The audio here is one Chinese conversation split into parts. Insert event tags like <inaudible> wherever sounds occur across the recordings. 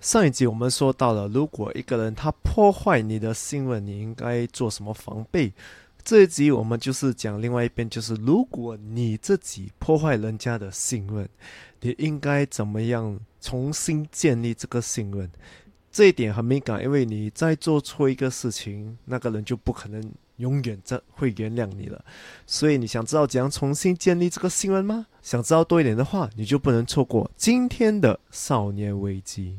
上一集我们说到了，如果一个人他破坏你的信任，你应该做什么防备？这一集我们就是讲另外一边，就是如果你自己破坏人家的信任，你应该怎么样重新建立这个信任？这一点很敏感，因为你再做错一个事情，那个人就不可能永远在会原谅你了。所以你想知道怎样重新建立这个信任吗？想知道多一点的话，你就不能错过今天的少年危机。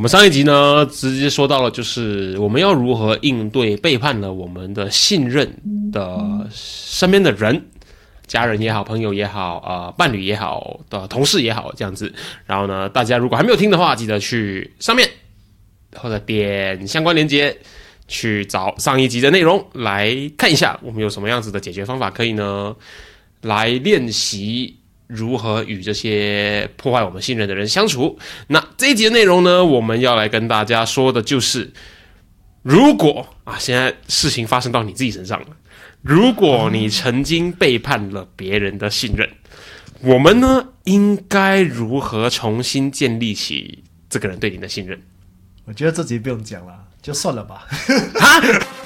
我们上一集呢，直接说到了，就是我们要如何应对背叛了我们的信任的身边的人，家人也好，朋友也好，呃，伴侣也好，的同事也好，这样子。然后呢，大家如果还没有听的话，记得去上面或者点相关链接去找上一集的内容来看一下，我们有什么样子的解决方法可以呢？来练习。如何与这些破坏我们信任的人相处？那这一集的内容呢？我们要来跟大家说的就是，如果啊，现在事情发生到你自己身上了，如果你曾经背叛了别人的信任，我们呢应该如何重新建立起这个人对你的信任？我觉得这集不用讲了，就算了吧。<laughs> <laughs> <laughs>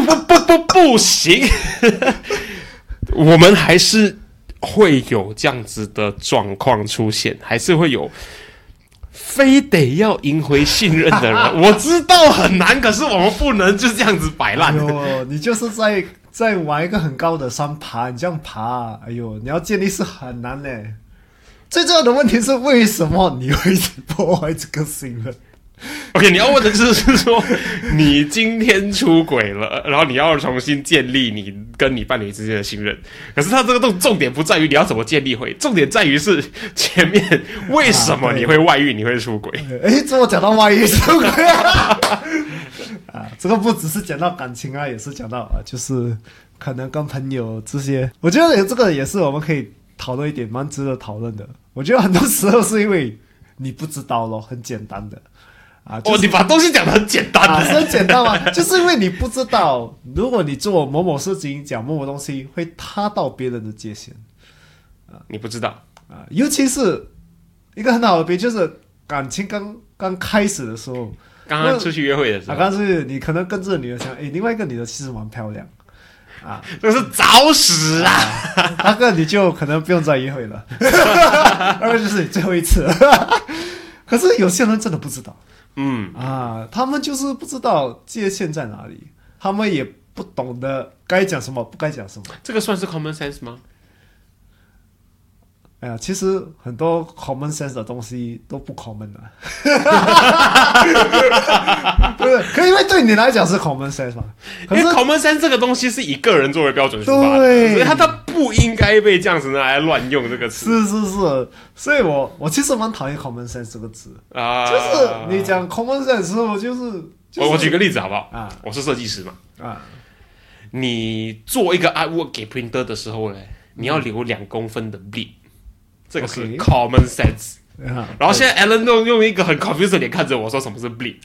不不不不不行，<laughs> 我们还是会有这样子的状况出现，还是会有非得要赢回信任的人。<laughs> 我知道很难，可是我们不能就这样子摆烂。哦，你就是在在玩一个很高的山爬，你这样爬，哎呦，你要建立是很难呢。最重要的问题是，为什么你会 <laughs> 破坏这个信任 <laughs> OK，你要问的就是说，你今天出轨了，然后你要重新建立你跟你伴侣之间的信任。可是他这个重重点不在于你要怎么建立回，重点在于是前面为什么你会外遇，你会出轨？哎，这么讲到外遇出轨啊，这个不只是讲到感情啊，也是讲到啊，就是可能跟朋友这些，我觉得这个也是我们可以讨论一点，蛮值得讨论的。我觉得很多时候是因为你不知道咯，很简单的。啊！哦，你把东西讲的很简单，是很简单吗？<laughs> 就是因为你不知道，如果你做某某事情讲某某东西，会踏到别人的界限啊！你不知道啊！尤其是一个很好的比，就是感情刚刚开始的时候，刚刚出去约会的时候，刚刚是你可能跟这个女的想，哎，另外一个女的其实蛮漂亮啊，<laughs> 这是找死啊！那个你就可能不用再约会了，<laughs> 二个就是你最后一次。可是有些人真的不知道。嗯啊，他们就是不知道界限在哪里，他们也不懂得该讲什么，不该讲什么。这个算是 common sense 吗？哎呀，其实很多 common sense 的东西都不 common 的，<laughs> 不是？可因为对你来讲是 common sense 嘛？因为 common sense 这个东西是以个人作为标准出发的，所以它它不应该被这样子拿来乱用这个词。是是是，所以我我其实蛮讨厌 common sense 这个词。啊，就是你讲 common sense 的时候，就是我我举个例子好不好？啊，我是设计师嘛。啊，你做一个 artwork 给 printer 的时候呢，你要留两公分的 bleed。这个是 common sense，然后现在 Alan 用用一个很 confused 的脸看着我说：“什么是 bleed？”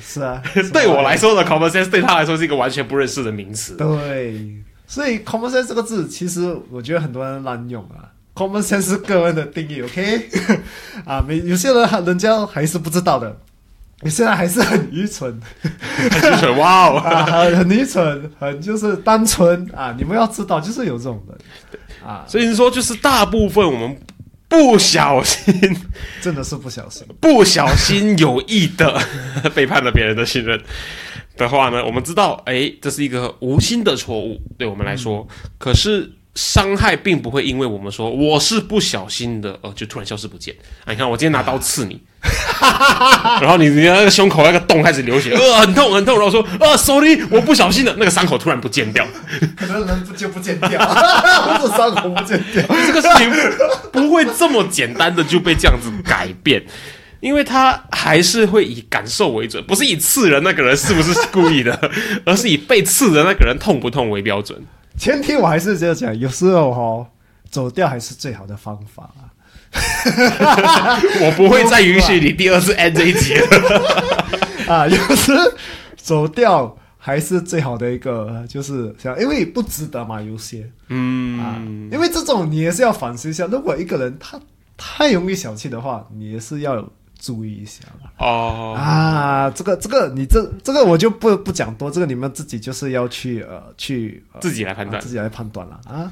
是啊，<laughs> 对我来说的 common sense 对他来说是一个完全不认识的名词。对，所以 common sense 这个字，其实我觉得很多人滥用啊。common sense 是个人的定义，OK？<laughs> 啊，没有些人人家还是不知道的，你现在还是很愚蠢，很愚蠢，<laughs> 哇哦，很很愚蠢，很就是单纯啊！你们要知道，就是有这种人啊，所以说就是大部分我们。不小心，真的是不小心，不小心有意的 <laughs> 背叛了别人的信任的话呢？我们知道，哎，这是一个无心的错误，对我们来说。可是伤害并不会因为我们说我是不小心的，呃，就突然消失不见。啊，你看我今天拿刀刺你，<laughs> 然后你你那个胸口那个洞开始流血，<laughs> 呃，很痛很痛，然后说，呃，sorry，我不小心的，那个伤口突然不见掉，可能人不就不见掉，<laughs> 或者伤口不见掉。这个事情不会这么简单的就被这样子改变。因为他还是会以感受为准，不是以刺人那个人是不是故意的，而是以被刺的那个人痛不痛为标准。前提我还是这样讲，有时候哈走掉还是最好的方法啊。<laughs> 我不会再允许你第二次 end 这一集了。<laughs> 啊，有时走掉还是最好的一个，就是想，因为不值得嘛，有些，嗯啊，因为这种你也是要反思一下，如果一个人他太容易小气的话，你也是要。注意一下哦啊，这个这个你这这个我就不不讲多，这个你们自己就是要去呃去自己来判断，自己来判断了啊。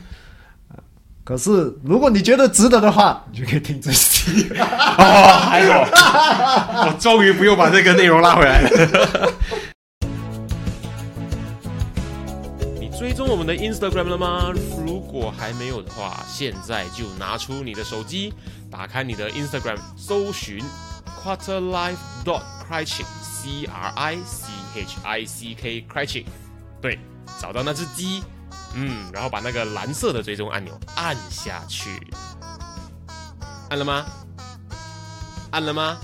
可是如果你觉得值得的话，你就可以听这期 <laughs> 哦。还有，我终于不用把这个内容拉回来了。<laughs> 你追踪我们的 Instagram 了吗？如果还没有的话，现在就拿出你的手机，打开你的 Instagram，搜寻。Quarterlife dot Criching C R I C H I C K Criching，对，找到那只鸡，嗯，然后把那个蓝色的追踪按钮按下去，按了吗？按了吗？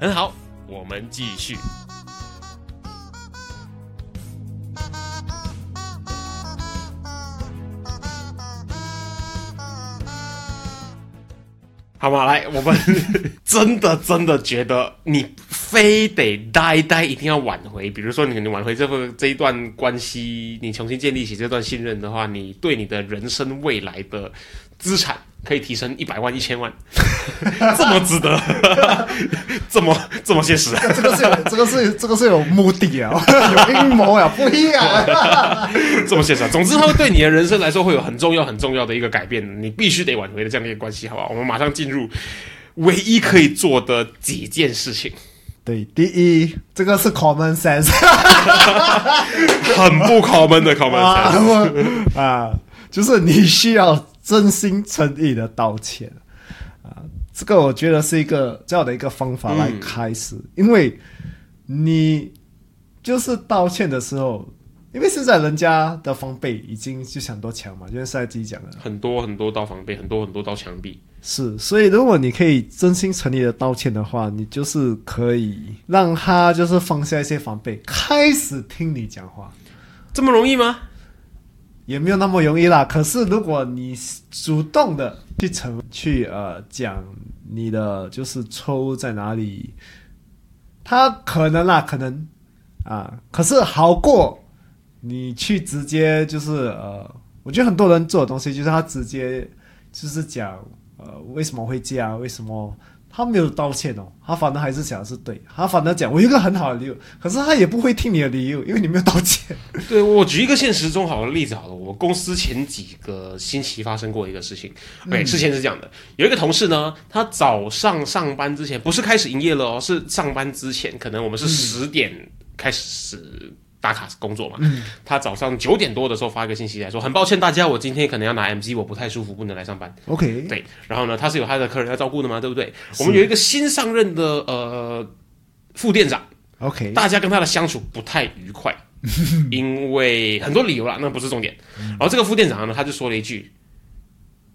很好，我们继续。好吗？来，我们 <laughs> 真的真的觉得你非得呆呆，一定要挽回。比如说，你你挽回这份这一段关系，你重新建立起这段信任的话，你对你的人生未来的资产。可以提升一百万、一千万，<laughs> 这么值得，<laughs> 这么这么现实。这个是有，这个是这个是有目的啊，<laughs> 有阴谋啊，不一样。这么现实。总之，它会对你的人生来说会有很重要、很重要的一个改变，你必须得挽回的这样的一个关系，好不好？我们马上进入唯一可以做的几件事情。对，第一，这个是 common sense，很不 common 的 common sense 啊，就是你需要。真心诚意的道歉。啊，这个我觉得是一个这样的一个方法来开始，因为你就是道歉的时候，因为现在人家的防备已经就很多墙嘛，就像赛季讲的，很多很多道防备，很多很多道墙壁，是，所以如果你可以真心诚意的道歉的话，你就是可以让他就是放下一些防备，开始听你讲话，这么容易吗？也没有那么容易啦。可是如果你主动的去成去呃讲你的就是错误在哪里，他可能啦，可能啊，可是好过你去直接就是呃，我觉得很多人做的东西就是他直接就是讲呃为什么会这样，为什么。他没有道歉哦，他反正还是想是对，他反正讲我一个很好的理由，可是他也不会听你的理由，因为你没有道歉。<laughs> 对我举一个现实中好的例子好了，我公司前几个星期发生过一个事情，对，事情是这样的，有一个同事呢，他早上上班之前不是开始营业了哦，是上班之前，可能我们是十点开始。打卡工作嘛，他早上九点多的时候发一个信息来说，很抱歉大家，我今天可能要拿 MC，我不太舒服，不能来上班。OK，对，然后呢，他是有他的客人要照顾的嘛，对不对？我们有一个新上任的呃副店长，OK，大家跟他的相处不太愉快，<laughs> 因为很多理由啦，那不是重点。然后这个副店长呢，他就说了一句：“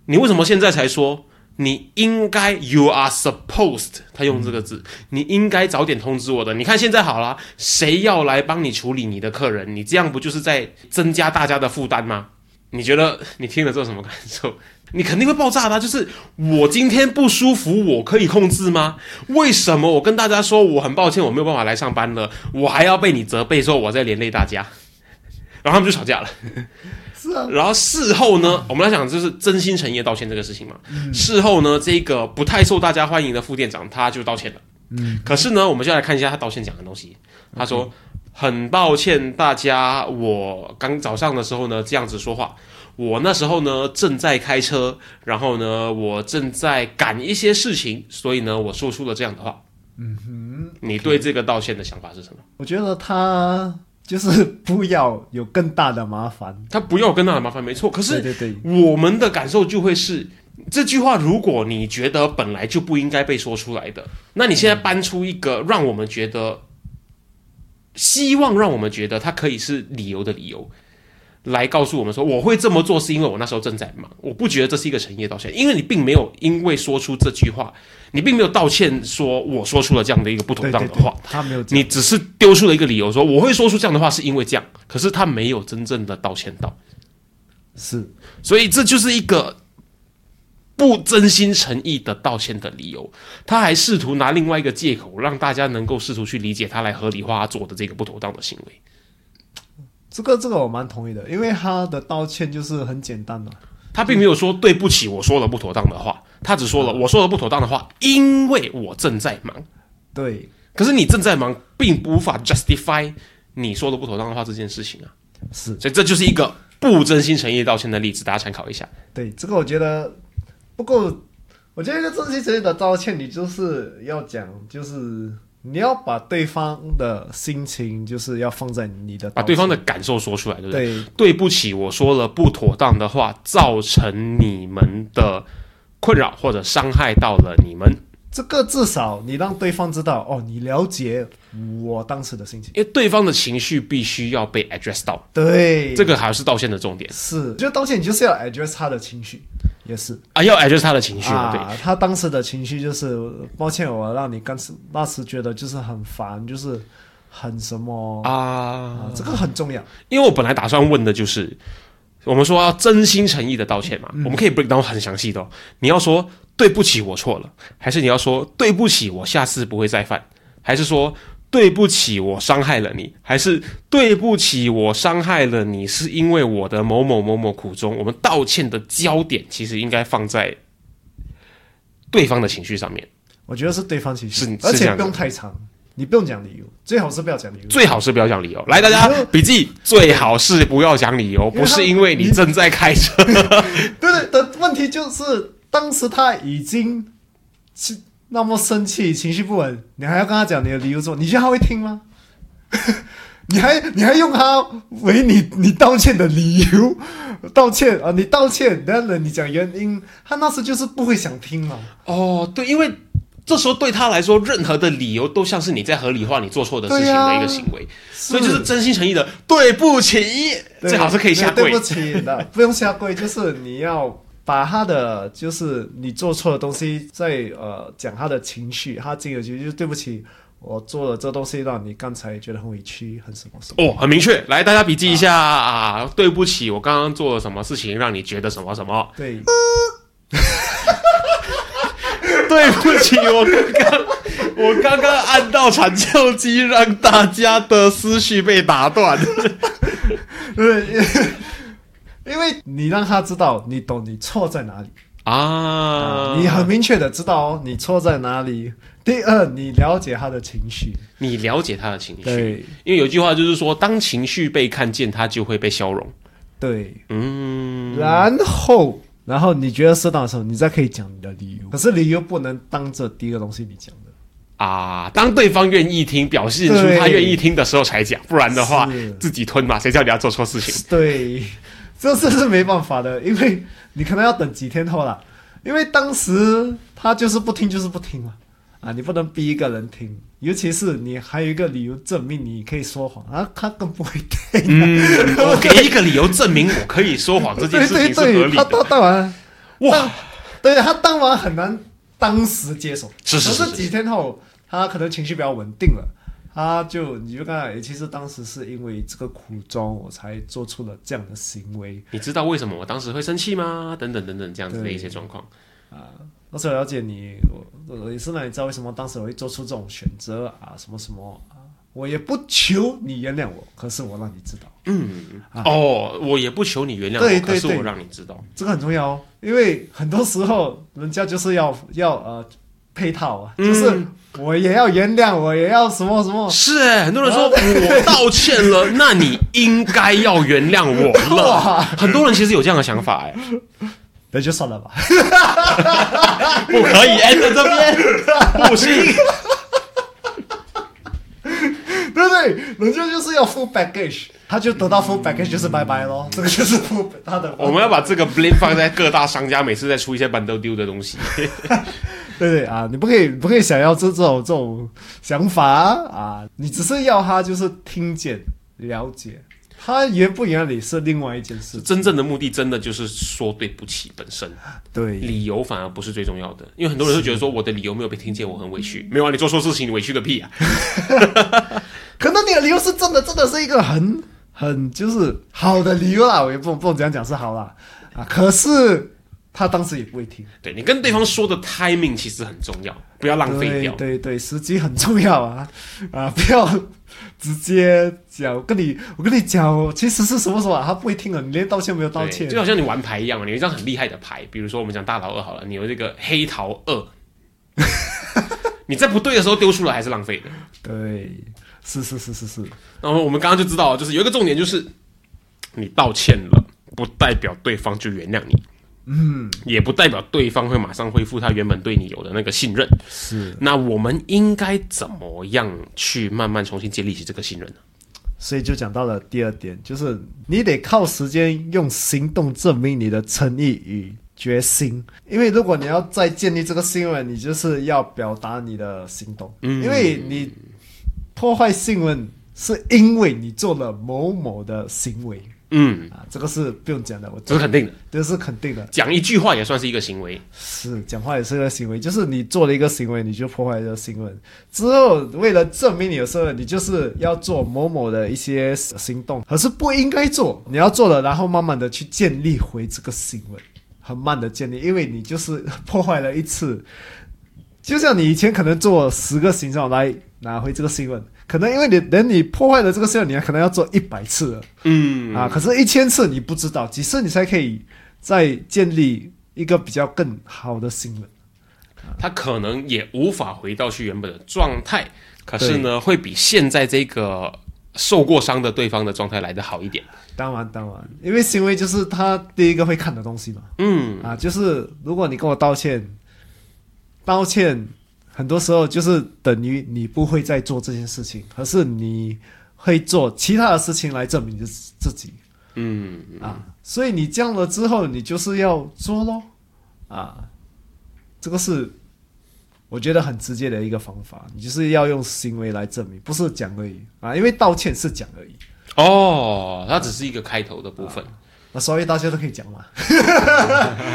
你为什么现在才说？”你应该，you are supposed，他用这个字，你应该早点通知我的。你看现在好了，谁要来帮你处理你的客人？你这样不就是在增加大家的负担吗？你觉得你听了之后什么感受？你肯定会爆炸的。就是我今天不舒服，我可以控制吗？为什么我跟大家说我很抱歉，我没有办法来上班了，我还要被你责备说我在连累大家？然后他们就吵架了。是啊，然后事后呢，我们来讲就是真心诚意的道歉这个事情嘛。事后呢，这个不太受大家欢迎的副店长他就道歉了。嗯，可是呢，我们就来看一下他道歉讲的东西。他说：“很抱歉大家，我刚早上的时候呢这样子说话，我那时候呢正在开车，然后呢我正在赶一些事情，所以呢我说出了这样的话。”嗯哼，你对这个道歉的想法是什么？我觉得他。就是 <laughs> 不要有更大的麻烦。他不要更大的麻烦，没错。可是对对对，我们的感受就会是这句话，如果你觉得本来就不应该被说出来的，那你现在搬出一个让我们觉得，希望让我们觉得它可以是理由的理由，来告诉我们说，我会这么做是因为我那时候正在忙，我不觉得这是一个诚意的道歉，因为你并没有因为说出这句话，你并没有道歉说我说出了这样的一个不妥对对对当的话，，他没有你只是丢出了一个理由说我会说出这样的话是因为这样，可是他没有真正的道歉到。是所以这就是一个不真心诚意的道歉的理由。他还试图拿另外一个借口，让大家能够试图去理解他，来合理化他做的这个不妥当的行为。这个这个我蛮同意的，因为他的道歉就是很简单的，他并没有说对不起，我说了不妥当的话，他只说了我说了不妥当的话，因为我正在忙。对，可是你正在忙，并无法 justify 你说的不妥当的话这件事情啊。是所以这就是一个不真心诚意道歉的例子，大家参考一下。对这个我觉得不过，我觉得一个真心诚意的道歉，你就是要讲，就是你要把对方的心情，就是要放在你的把对方的感受说出来，对不对？对对不起，我说了不妥当的话，造成你们的困扰或者伤害到了你们。这个至少你让对方知道哦，你了解我当时的心情。因为对方的情绪必须要被 address 到，对，这个还是道歉的重点是，就道歉，你就是要 address 他的情绪，也是。啊，要 address 他的情绪，对，啊，他当时的情绪就是抱歉，我让你刚时那时觉得就是很烦，就是很什么啊。啊，，这个很重要。因为我本来打算问的就是，我们说要真心诚意的道歉嘛，我们可以 break down 很详细的、哦。你要说对不起，我错了，还是你要说对不起，我下次不会再犯，还是说对不起，我伤害了你，还是对不起，我伤害了你，是因为我的某某某某苦衷。我们道歉的焦点其实应该放在对方的情绪上面，我觉得是对方情绪，而且不用太长，你不用讲理由，最好是不要讲理由。最好是不要讲理由。来，大家 <laughs> 笔记，最好是不要讲理由，不是因为你正在开车。<laughs> 对对的问题就是，当时他已经是那么生气，情绪不稳，你还要跟他讲你的理由做，你觉得他会听吗？<laughs> 你还你还用他为你你道歉的理由道歉啊？你道歉，然后你讲原因，他那时就是不会想听嘛。哦，对，因为这时候对他来说，任何的理由都像是你在合理化你做错的事情的一个行为，所以就是真心诚意的对不起，最好是可以下跪不起的，不用下跪，就是你要把他的，就是你做错的东西，在呃讲他的情绪，他这个就就是对不起，我做了这东西让你刚才觉得很委屈，很什么什么。哦，很明确。来，大家笔记一下啊对不起，我刚刚做了什么事情让你觉得什么什么？对，<laughs> 对不起，我刚刚我刚刚按到产教机，让大家的思绪被打断。<laughs> <laughs> 对，因为你让他知道你懂你错在哪里啊，你很明确的知道哦你错在哪里。第二，你了解他的情绪，你了解他的情绪，对因为有句话就是说，当情绪被看见，他就会被消融。对，嗯，然后，然后你觉得适当的时候，你再可以讲你的理由。可是理由不能当着第一个东西你讲的。啊，当对方愿意听，表现出他愿意听的时候才讲，不然的话自己吞嘛，谁叫你要做错事情？对，这这是没办法的，因为你可能要等几天后啦。因为当时他就是不听，就是不听嘛。啊，你不能逼一个人听，尤其是你还有一个理由证明你可以说谎啊，他更不会听。嗯，<laughs> 我给一个理由证明我可以说谎这件对对事情是合对，他理的。当当然哇，对他当然很难当时接受，是是是可是几天后，他可能情绪比较稳定了，他就你就看其实当时是因为这个苦衷，我才做出了这样的行为。你知道为什么我当时会生气吗？等等等等，这样子的一些状况。那时候了解你，我我也是让你知道为什么当时我会做出这种选择啊，什么什么啊，我也不求你原谅我，可是我让你知道，嗯哦，我也不求你原谅我，对对对可是我让你知道。这个很重要哦，因为很多时候人家就是要要呃配套啊，就是我也要原谅，我也要什么什么，是哎，很多人说我道歉了，<laughs> 那你应该要原谅我了。很多人其实有这样的想法，哎，那就算了吧。<laughs> 不可以 end 在这边，不行。对不对？然人家就是要 full package，他就得到 full package 就是拜拜咯，这个就是 full 他的。我们要把这个 blame 放在各大商家，每次在出一些 bundle deal 的东西。对对啊，你不可以不可以想要这这种这种想法啊，你只是要他就是听见了解，他原不原理是另外一件事。真正的目的真的就是说对不起本身，对，理由反而不是最重要的，因为很多人会觉得说我的理由没有被听见，我很委屈。没有啊，你做错事情，你委屈个屁啊！<laughs> 可能你的理由是真的，真的是一个很很就是好的理由啦，我也不不能这样讲是好啦啊，可是。他当时也不会听，对你跟对方说的 timing 其实很重要，不要浪费掉。对对，时机很重要啊 <laughs> 啊！不要直接讲，跟你我跟你讲，其实是什么什么，他不会听的，你连道歉没有道歉，就好像你玩牌一样嘛，你有一张很厉害的牌，比如说我们讲大桃二好了，你有这个黑桃二，<laughs> 你在不对的时候丢出来还是浪费的。对，是是是是是。然后我们刚刚就知道，就是有一个重点，就是你道歉了，不代表对方就原谅你。嗯，也不代表对方会马上恢复他原本对你有的那个信任。是，那我们应该怎么样去慢慢重新建立起这个信任呢？所以就讲到了第二点，就是你得靠时间用行动证明你的诚意与决心。因为如果你要再建立这个信任，你就是要表达你的行动。嗯，因为你破坏信任是因为你做了某某的行为。嗯啊，这个是不用讲的，我这是肯定的，这是肯定的。讲一句话也算是一个行为，是讲话也是一个行为，就是你做了一个行为，你就破坏了新闻。之后为了证明你的身份，你就是要做某某的一些行动，可是不应该做，你要做了，然后慢慢的去建立回这个新闻，很慢的建立，因为你就是破坏了一次，就像你以前可能做十个行动来拿回这个新闻。可能因为你等你破坏了这个事，你还可能要做一百次了，嗯啊，可是一千次你不知道，几次你才可以再建立一个比较更好的信任，他可能也无法回到去原本的状态，可是呢，会比现在这个受过伤的对方的状态来的好一点。当然，当然，因为行为就是他第一个会看的东西嘛，嗯啊，就是如果你跟我道歉，道歉。很多时候就是等于你不会再做这件事情，可是你会做其他的事情来证明自自己。嗯啊，所以你这样了之后，你就是要做咯。啊，这个是我觉得很直接的一个方法，你就是要用行为来证明，不是讲而已啊。因为道歉是讲而已。哦，它只是一个开头的部分。那所以大家都可以讲嘛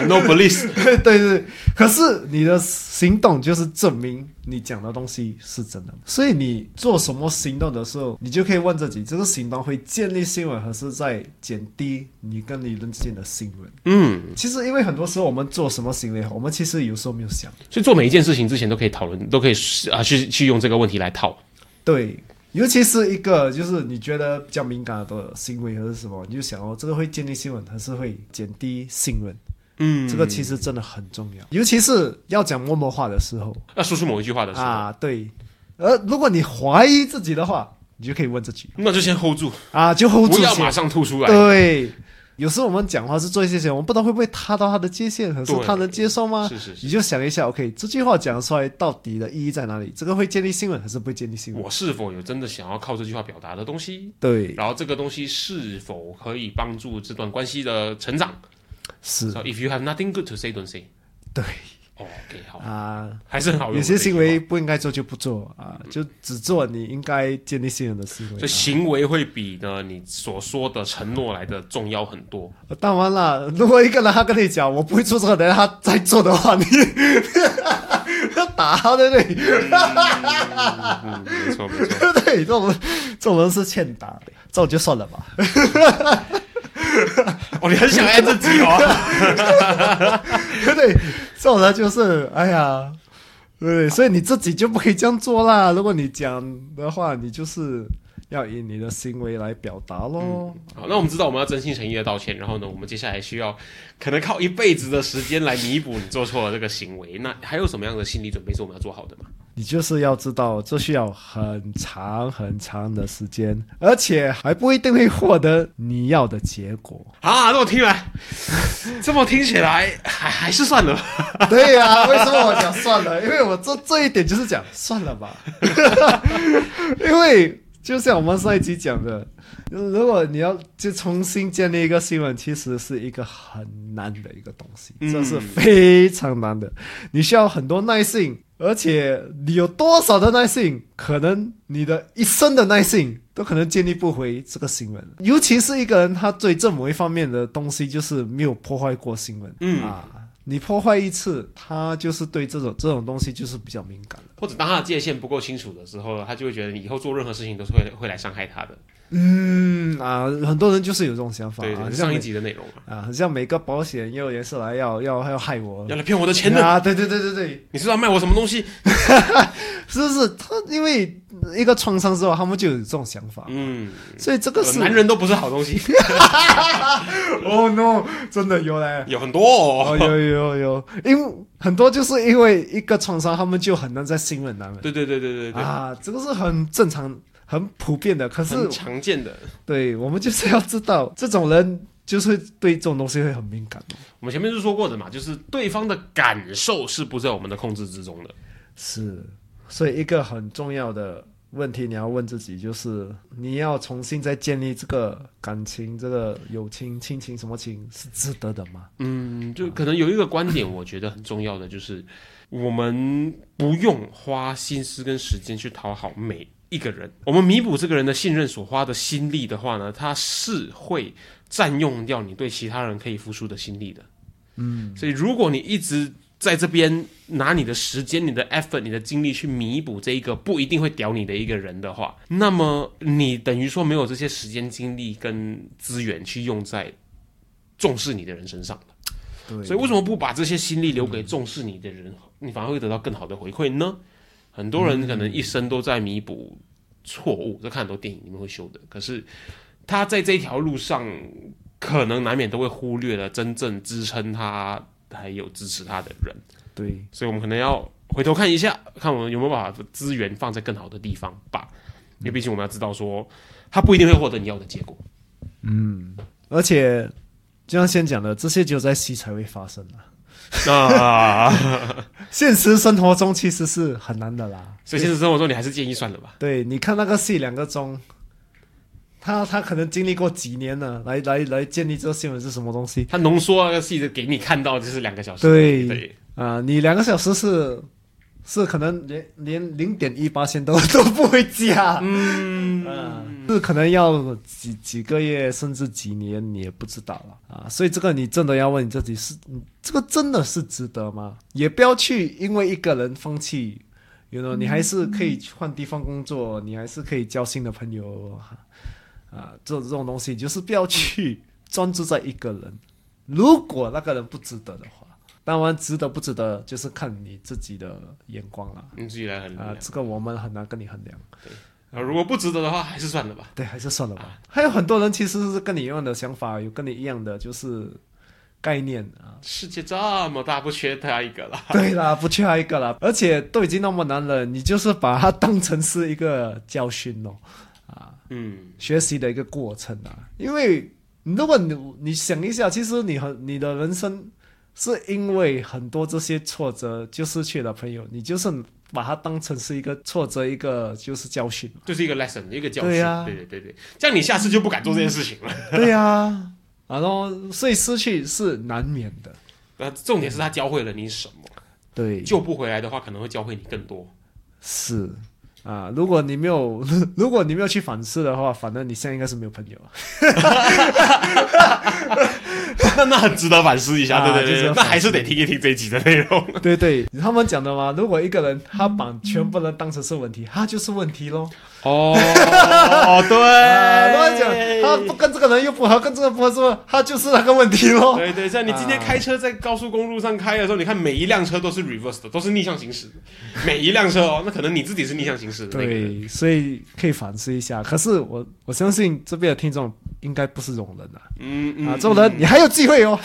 ，No police，<laughs> 对对。可是你的行动就是证明你讲的东西是真的，所以你做什么行动的时候，你就可以问自己：这个行动会建立信任，还是在减低你跟你人之间的信任？嗯，其实因为很多时候我们做什么行为，我们其实有时候没有想，所以做每一件事情之前都可以讨论，都可以啊去去用这个问题来套。对。尤其是一个就是你觉得比较敏感的行为，或者什么，你就想哦，这个会建立信任，还是会减低信任？嗯，这个其实真的很重要，尤其是要讲默默话的时候，要说出某一句话的时候啊，对。而如果你怀疑自己的话，你就可以问自己，那就先 hold 住啊，就 hold 住，不要马上吐出来。对。有时候我们讲话是做一些事情，我们不知道会不会踏到他的界限，可是他能接受吗？是是是，你就想一下，OK，这句话讲出来到底的意义在哪里？这个会建立新闻还是不会建立新闻？我是否有真的想要靠这句话表达的东西？对，然后这个东西是否可以帮助这段关系的成长？是。So if you have nothing good to say, don't say。对。OK，好啊，还是很好用。有些行为不应该做就不做啊，就只做你应该建立信任的行为。所以行为会比呢你所说的承诺来的重要很多。当然了，如果一个人他跟你讲我不会做这个，等他再做的话，你要打他对不对？嗯，没错没错，对，这种这种人是欠打的，这种就算了吧。<laughs> 哦，你很想爱自己哦，<laughs> 对，这种人就是哎呀，对，所以你自己就不可以这样做啦。如果你讲的话，你就是要以你的行为来表达喽。好，那我们知道我们要真心诚意的道歉，然后呢，我们接下来需要可能靠一辈子的时间来弥补你做错了这个行为。那还有什么样的心理准备是我们要做好的吗？你就是要知道，这需要很长很长的时间，而且还不一定会获得你要的结果啊！那我听来，这么听起来，还还是算了。对呀，为什么我讲算了？因为我这这一点就是讲算了吧，<laughs> 因为。就像我们上一集讲的，如果你要就重新建立一个新闻，其实是一个很难的一个东西，嗯这是非常难的。你需要很多耐性，而且你有多少的耐性，可能你的一生的耐性都可能建立不回这个新闻。尤其是一个人，他对这某一方面的东西就是没有破坏过新闻，嗯啊。你破坏一次，他就是对这种这种东西就是比较敏感的。或者当他的界限不够清楚的时候，他就会觉得你以后做任何事情都是会会来伤害他的。嗯啊，很多人就是有这种想法对，上一集的内容啊，啊，很像每个保险业务员是来要要要害我要来骗我的钱的，啊，对对对对对，你是要卖我什么东西？<laughs> 是不是？他因为一个创伤之后，他们就有这种想法，嗯，所以这个是男人都不是好东西，哦 <laughs> no，真的有嘞。有很多哦，哦。有有有，因为很多就是因为一个创伤，他们就很难再信任男人对对对对对对，啊，这个是很正常、很普遍的。可是很常见的。对我们就是要知道，这种人就是对这种东西会很敏感。我们前面是说过的嘛，就是对方的感受是不在我们的控制之中的。是，所以一个很重要的问题，你要问自己，就是你要重新再建立这个感情、这个友情、亲情什么情是值得的吗？嗯，就可能有一个观点，我觉得很重要的就是，我们不用花心思跟时间去讨好每一个人，我们弥补这个人的信任所花的心力的话呢，他是会占用掉你对其他人可以付出的心力的。嗯，所以如果你一直在这边拿你的时间、你的 effort、你的精力去弥补这一个不一定会屌你的一个人的话，那么你等于说没有这些时间、精力跟资源去用在重视你的人身上。对，所以为什么不把这些心力留给重视你的人，你反而会得到更好的回馈呢？很多人可能一生都在弥补错误，这看很多电影里面会修的。可是他在这一条路上，可能难免都会忽略了真正支撑他还有支持他的人。对，所以我们可能要回头看一下，看我们有没有把资源放在更好的地方吧。因为毕竟我们要知道说，他不一定会获得你要的结果。嗯而且就像先讲的，这些只有在戏才会发生啊。啊，<laughs> 现实生活中其实是很难的啦。所以现实生活中，你还是建议算了吧。对，你看那个戏两个钟，他他可能经历过几年呢，来来来建立这个新闻是什么东西他浓缩那个戏的给你看到，就是两个小时。对对，啊、你两个小时是是可能连连零点一八线都都不会加，嗯啊，是可能要几几个月甚至几年，你也不知道了啊。所以这个你真的要问你自己是，嗯这个真的是值得吗？也不要去因为一个人放弃。you know，你还是可以换地方工作，你还是可以交新的朋友啊，这种这种东西就是不要去专注在一个人。如果那个人不值得的话，当然值得不值得就是看你自己的眼光了你自己来衡量啊，。这个我们很难跟你衡量。啊，如果不值得的话，还是算了吧。对，还是算了吧。还有很多人其实是跟你一样的想法，有跟你一样的就是概念啊。世界这么大，不缺他一个了。对啦，不缺他一个了，而且都已经那么难了，你就是把它当成是一个教训哦，嗯，学习的一个过程啊。因为如果你你想一下，其实你很你的人生是因为很多这些挫折就失去了朋友，你就是把它当成是一个挫折，一个就是教训。就是一个 lesson，一个教训。对呀对对对对，这样你下次就不敢做这件事情了。对呀、啊，然后所以失去是难免的。那重点是他教会了你什么，对，救不回来的话，可能会教会你更多。是啊，如果你没有，<laughs> 如果你没有去反思的话，反正你现在应该是没有朋友。<laughs> <laughs> 那那很值得反思一下，啊对对对那还是得听一听这一集的内容。<laughs> 对对，他们讲的嘛，如果一个人他把全部人当成是问题，他就是问题喽。哦，<laughs> 哦，对，乱讲，他不跟这个人又不合，跟这个不合，是吧？他就是那个问题喽。对对，像你今天开车在高速公路上开的时候，你看每一辆车都是 reverse 的，都是逆向行驶的，每一辆车哦，那可能你自己是逆向行驶的。对，所以可以反思一下。可是我我相信这边的听众应该不是这种人啊，嗯嗯，啊，这种人你还有机会哦。<laughs>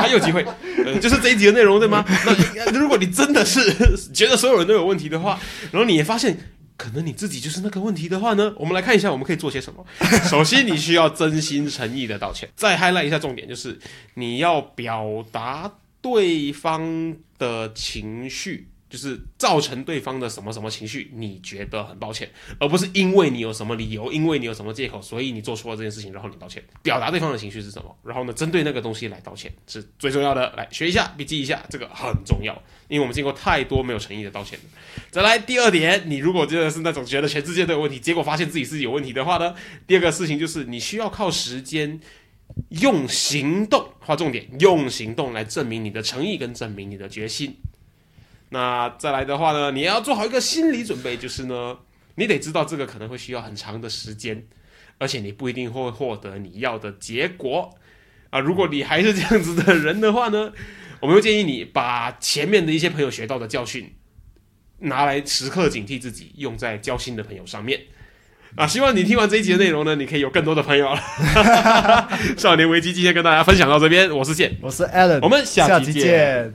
还有机会，呃，就是这一集的内容对吗？<laughs> 那如果你真的是 <laughs> 觉得所有人都有问题的话，然后你也发现。可能你自己就是那个问题的话呢，我们来看一下我们可以做些什么。首先，你需要真心诚意的道歉。再 highlight 一下重点，就是你要表达对方的情绪，就是造成对方的什么什么情绪，你觉得很抱歉，而不是因为你有什么理由，因为你有什么借口，所以你做错了这件事情，然后你道歉，表达对方的情绪是什么，然后呢，针对那个东西来道歉是最重要的。来学一下，笔记一下，这个很重要，因为我们见过太多没有诚意的道歉再来第二点，你如果真的是那种觉得全世界都有问题，结果发现自己是有问题的话呢，第二个事情就是你需要靠时间。用行动，划重点，用行动来证明你的诚意跟证明你的决心。那再来的话呢，你要做好一个心理准备，就是呢，你得知道这个可能会需要很长的时间，而且你不一定会获得你要的结果啊。如果你还是这样子的人的话呢，我们会建议你把前面的一些朋友学到的教训拿来时刻警惕自己，用在交心的朋友上面啊。希望你听完这一集的内容呢，你可以有更多的朋友了。<laughs> 少年危机今天跟大家分享到这边，我是剑，我是 Alan，我们下下期见。